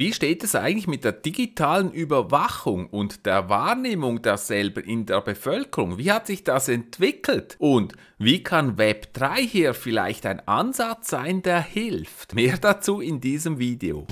Wie steht es eigentlich mit der digitalen Überwachung und der Wahrnehmung derselben in der Bevölkerung? Wie hat sich das entwickelt? Und wie kann Web 3 hier vielleicht ein Ansatz sein, der hilft? Mehr dazu in diesem Video.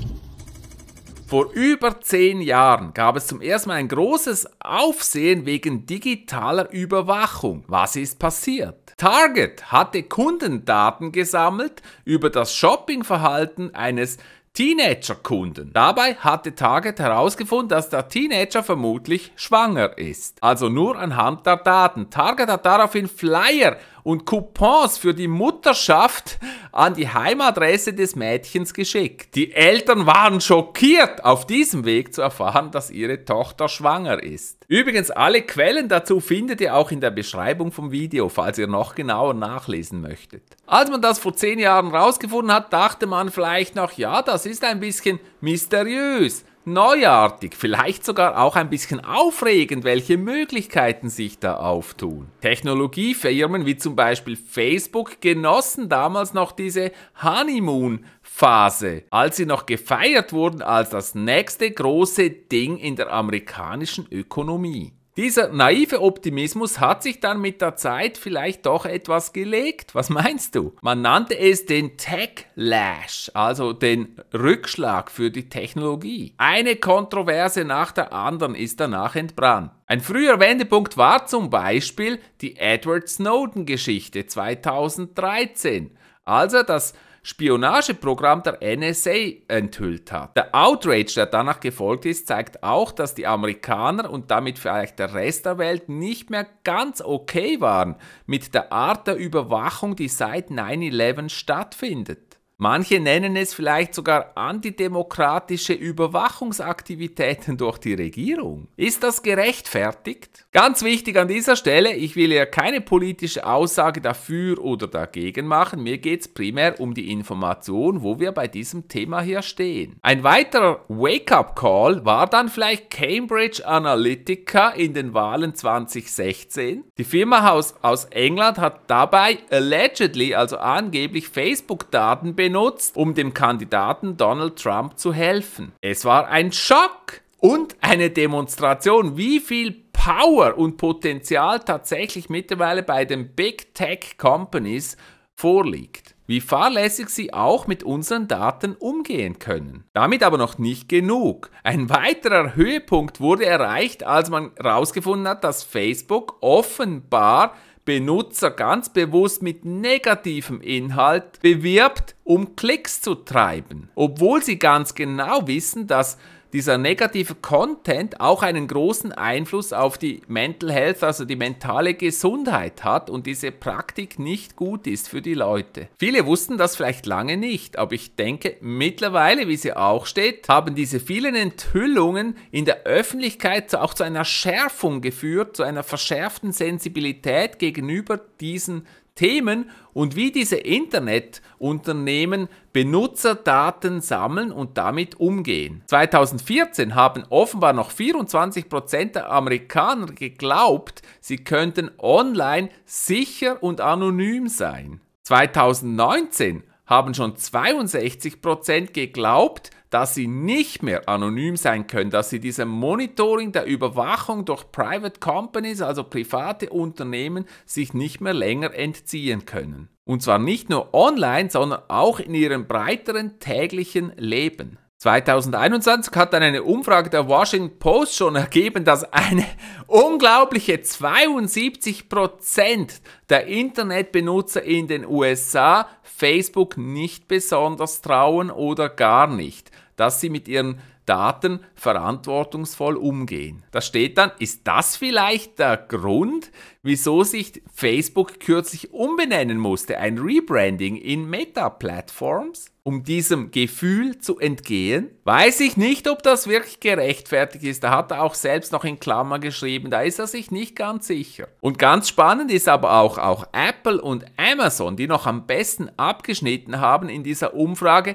Vor über zehn Jahren gab es zum ersten Mal ein großes Aufsehen wegen digitaler Überwachung. Was ist passiert? Target hatte Kundendaten gesammelt über das Shoppingverhalten eines Teenager-Kunden. Dabei hatte Target herausgefunden, dass der Teenager vermutlich schwanger ist. Also nur anhand der Daten. Target hat daraufhin Flyer und Coupons für die Mutterschaft an die Heimadresse des Mädchens geschickt. Die Eltern waren schockiert, auf diesem Weg zu erfahren, dass ihre Tochter schwanger ist. Übrigens, alle Quellen dazu findet ihr auch in der Beschreibung vom Video, falls ihr noch genauer nachlesen möchtet. Als man das vor zehn Jahren rausgefunden hat, dachte man vielleicht noch, ja, das ist ein bisschen mysteriös neuartig, vielleicht sogar auch ein bisschen aufregend, welche Möglichkeiten sich da auftun. Technologiefirmen wie zum Beispiel Facebook genossen damals noch diese Honeymoon-Phase, als sie noch gefeiert wurden als das nächste große Ding in der amerikanischen Ökonomie. Dieser naive Optimismus hat sich dann mit der Zeit vielleicht doch etwas gelegt. Was meinst du? Man nannte es den Tech-Lash, also den Rückschlag für die Technologie. Eine Kontroverse nach der anderen ist danach entbrannt. Ein früher Wendepunkt war zum Beispiel die Edward Snowden-Geschichte 2013. Also das Spionageprogramm der NSA enthüllt hat. Der Outrage, der danach gefolgt ist, zeigt auch, dass die Amerikaner und damit vielleicht der Rest der Welt nicht mehr ganz okay waren mit der Art der Überwachung, die seit 9-11 stattfindet. Manche nennen es vielleicht sogar antidemokratische Überwachungsaktivitäten durch die Regierung. Ist das gerechtfertigt? Ganz wichtig an dieser Stelle, ich will ja keine politische Aussage dafür oder dagegen machen, mir geht es primär um die Information, wo wir bei diesem Thema hier stehen. Ein weiterer Wake-up-Call war dann vielleicht Cambridge Analytica in den Wahlen 2016. Die Firma aus, aus England hat dabei allegedly, also angeblich Facebook-Daten benutzt, um dem Kandidaten Donald Trump zu helfen. Es war ein Schock und eine Demonstration, wie viel Power und Potenzial tatsächlich mittlerweile bei den Big Tech Companies vorliegt. Wie fahrlässig sie auch mit unseren Daten umgehen können. Damit aber noch nicht genug. Ein weiterer Höhepunkt wurde erreicht, als man herausgefunden hat, dass Facebook offenbar Benutzer ganz bewusst mit negativem Inhalt bewirbt, um Klicks zu treiben, obwohl sie ganz genau wissen, dass dieser negative Content auch einen großen Einfluss auf die Mental Health, also die mentale Gesundheit hat und diese Praktik nicht gut ist für die Leute. Viele wussten das vielleicht lange nicht, aber ich denke, mittlerweile, wie sie auch steht, haben diese vielen Enthüllungen in der Öffentlichkeit auch zu einer Schärfung geführt, zu einer verschärften Sensibilität gegenüber diesen Themen und wie diese Internetunternehmen Benutzerdaten sammeln und damit umgehen. 2014 haben offenbar noch 24% der Amerikaner geglaubt, sie könnten online sicher und anonym sein. 2019 haben schon 62% geglaubt, dass sie nicht mehr anonym sein können, dass sie diesem Monitoring der Überwachung durch Private Companies, also private Unternehmen, sich nicht mehr länger entziehen können. Und zwar nicht nur online, sondern auch in ihrem breiteren täglichen Leben. 2021 hat dann eine Umfrage der Washington Post schon ergeben, dass eine unglaubliche 72% der Internetbenutzer in den USA Facebook nicht besonders trauen oder gar nicht, dass sie mit ihren Daten verantwortungsvoll umgehen. Da steht dann, ist das vielleicht der Grund, wieso sich Facebook kürzlich umbenennen musste, ein Rebranding in Meta-Platforms? Um diesem Gefühl zu entgehen? Weiß ich nicht, ob das wirklich gerechtfertigt ist. Da hat er auch selbst noch in Klammer geschrieben, da ist er sich nicht ganz sicher. Und ganz spannend ist aber auch, auch Apple und Amazon, die noch am besten abgeschnitten haben in dieser Umfrage,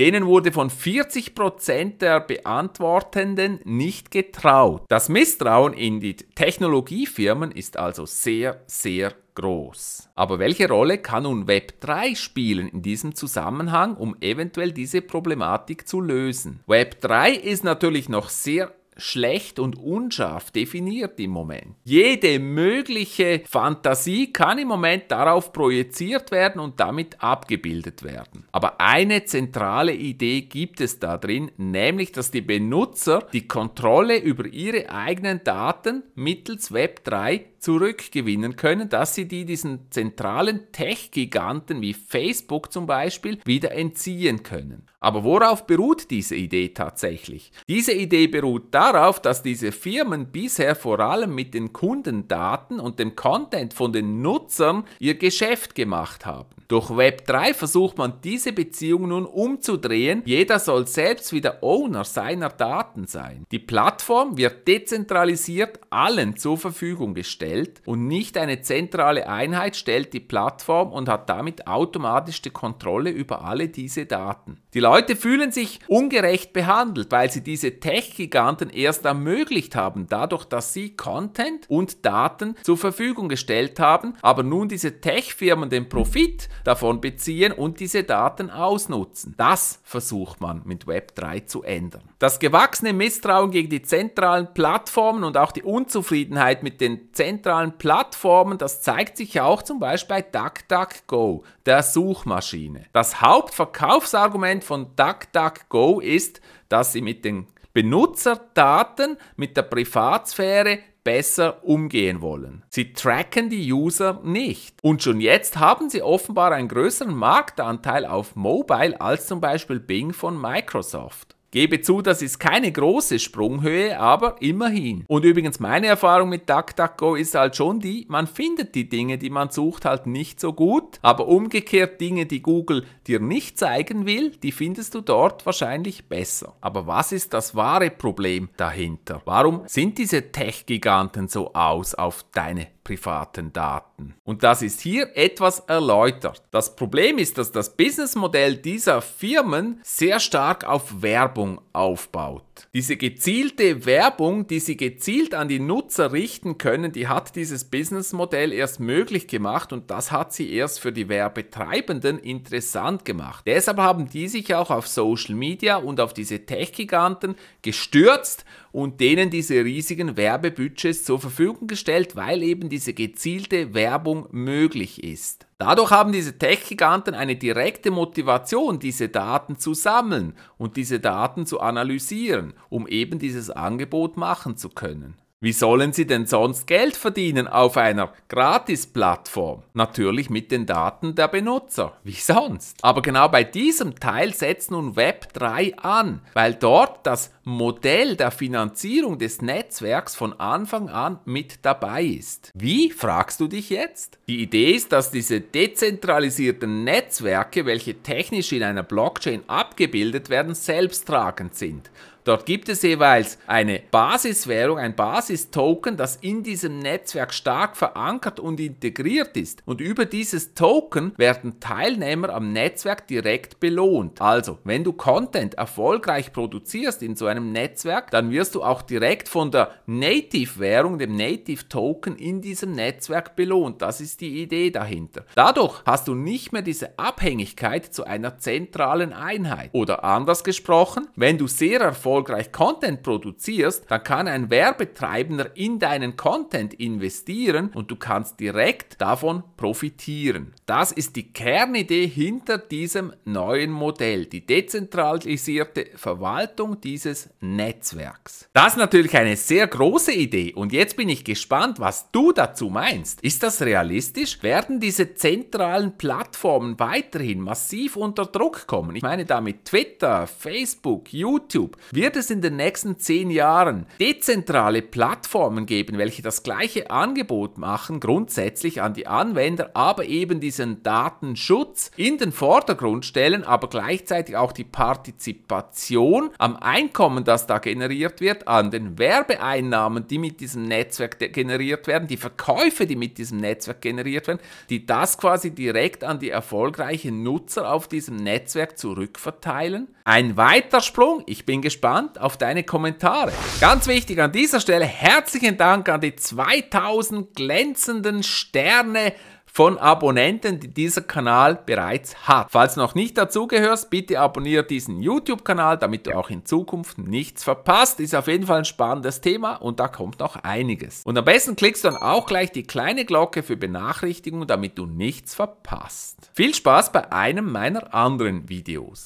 Denen wurde von 40% der Beantwortenden nicht getraut. Das Misstrauen in die Technologiefirmen ist also sehr, sehr groß. Aber welche Rolle kann nun Web 3 spielen in diesem Zusammenhang, um eventuell diese Problematik zu lösen? Web 3 ist natürlich noch sehr schlecht und unscharf definiert im Moment. Jede mögliche Fantasie kann im Moment darauf projiziert werden und damit abgebildet werden. Aber eine zentrale Idee gibt es da drin, nämlich dass die Benutzer die Kontrolle über ihre eigenen Daten mittels Web3 zurückgewinnen können, dass sie die diesen zentralen Tech-Giganten wie Facebook zum Beispiel wieder entziehen können. Aber worauf beruht diese Idee tatsächlich? Diese Idee beruht darauf, dass diese Firmen bisher vor allem mit den Kundendaten und dem Content von den Nutzern ihr Geschäft gemacht haben. Durch Web3 versucht man diese Beziehung nun umzudrehen. Jeder soll selbst wieder Owner seiner Daten sein. Die Plattform wird dezentralisiert allen zur Verfügung gestellt und nicht eine zentrale Einheit stellt die Plattform und hat damit automatisch die Kontrolle über alle diese Daten. Die Leute fühlen sich ungerecht behandelt, weil sie diese Tech-Giganten erst ermöglicht haben, dadurch, dass sie Content und Daten zur Verfügung gestellt haben, aber nun diese Tech-Firmen den Profit davon beziehen und diese Daten ausnutzen. Das versucht man mit Web3 zu ändern. Das gewachsene Misstrauen gegen die zentralen Plattformen und auch die Unzufriedenheit mit den zentralen Plattformen, das zeigt sich auch zum Beispiel bei DuckDuckGo, der Suchmaschine. Das Hauptverkaufsargument von DuckDuckGo ist, dass sie mit den Benutzerdaten, mit der Privatsphäre besser umgehen wollen. Sie tracken die User nicht. Und schon jetzt haben sie offenbar einen größeren Marktanteil auf Mobile als zum Beispiel Bing von Microsoft. Gebe zu, das ist keine große Sprunghöhe, aber immerhin. Und übrigens meine Erfahrung mit DuckDuckGo ist halt schon die, man findet die Dinge, die man sucht, halt nicht so gut, aber umgekehrt Dinge, die Google dir nicht zeigen will, die findest du dort wahrscheinlich besser. Aber was ist das wahre Problem dahinter? Warum sind diese Tech-Giganten so aus auf deine privaten Daten. Und das ist hier etwas erläutert. Das Problem ist, dass das Businessmodell dieser Firmen sehr stark auf Werbung aufbaut. Diese gezielte Werbung, die sie gezielt an die Nutzer richten können, die hat dieses Businessmodell erst möglich gemacht und das hat sie erst für die Werbetreibenden interessant gemacht. Deshalb haben die sich auch auf Social Media und auf diese Tech-Giganten gestürzt und denen diese riesigen Werbebudgets zur Verfügung gestellt, weil eben diese gezielte Werbung möglich ist. Dadurch haben diese Tech-Giganten eine direkte Motivation, diese Daten zu sammeln und diese Daten zu analysieren, um eben dieses Angebot machen zu können. Wie sollen sie denn sonst Geld verdienen auf einer Gratis-Plattform? Natürlich mit den Daten der Benutzer. Wie sonst? Aber genau bei diesem Teil setzt nun Web3 an, weil dort das Modell der Finanzierung des Netzwerks von Anfang an mit dabei ist. Wie, fragst du dich jetzt? Die Idee ist, dass diese dezentralisierten Netzwerke, welche technisch in einer Blockchain abgebildet werden, selbsttragend sind. Dort gibt es jeweils eine Basiswährung, ein Basistoken, das in diesem Netzwerk stark verankert und integriert ist. Und über dieses Token werden Teilnehmer am Netzwerk direkt belohnt. Also, wenn du Content erfolgreich produzierst in so einem Netzwerk, dann wirst du auch direkt von der Native-Währung, dem Native-Token in diesem Netzwerk belohnt. Das ist die Idee dahinter. Dadurch hast du nicht mehr diese Abhängigkeit zu einer zentralen Einheit. Oder anders gesprochen, wenn du sehr erfolgreich erfolgreich Content produzierst, dann kann ein Werbetreibender in deinen Content investieren und du kannst direkt davon profitieren. Das ist die Kernidee hinter diesem neuen Modell, die dezentralisierte Verwaltung dieses Netzwerks. Das ist natürlich eine sehr große Idee und jetzt bin ich gespannt, was du dazu meinst. Ist das realistisch? Werden diese zentralen Plattformen weiterhin massiv unter Druck kommen? Ich meine damit Twitter, Facebook, YouTube. Wie wird es in den nächsten zehn Jahren dezentrale Plattformen geben, welche das gleiche Angebot machen, grundsätzlich an die Anwender, aber eben diesen Datenschutz in den Vordergrund stellen, aber gleichzeitig auch die Partizipation am Einkommen, das da generiert wird, an den Werbeeinnahmen, die mit diesem Netzwerk generiert werden, die Verkäufe, die mit diesem Netzwerk generiert werden, die das quasi direkt an die erfolgreichen Nutzer auf diesem Netzwerk zurückverteilen. Ein weiter Sprung, ich bin gespannt, gespannt auf deine Kommentare. Ganz wichtig an dieser Stelle, herzlichen Dank an die 2000 glänzenden Sterne von Abonnenten, die dieser Kanal bereits hat. Falls du noch nicht dazugehörst, bitte abonniere diesen YouTube-Kanal, damit du auch in Zukunft nichts verpasst. Ist auf jeden Fall ein spannendes Thema und da kommt noch einiges. Und am besten klickst du dann auch gleich die kleine Glocke für Benachrichtigungen, damit du nichts verpasst. Viel Spaß bei einem meiner anderen Videos.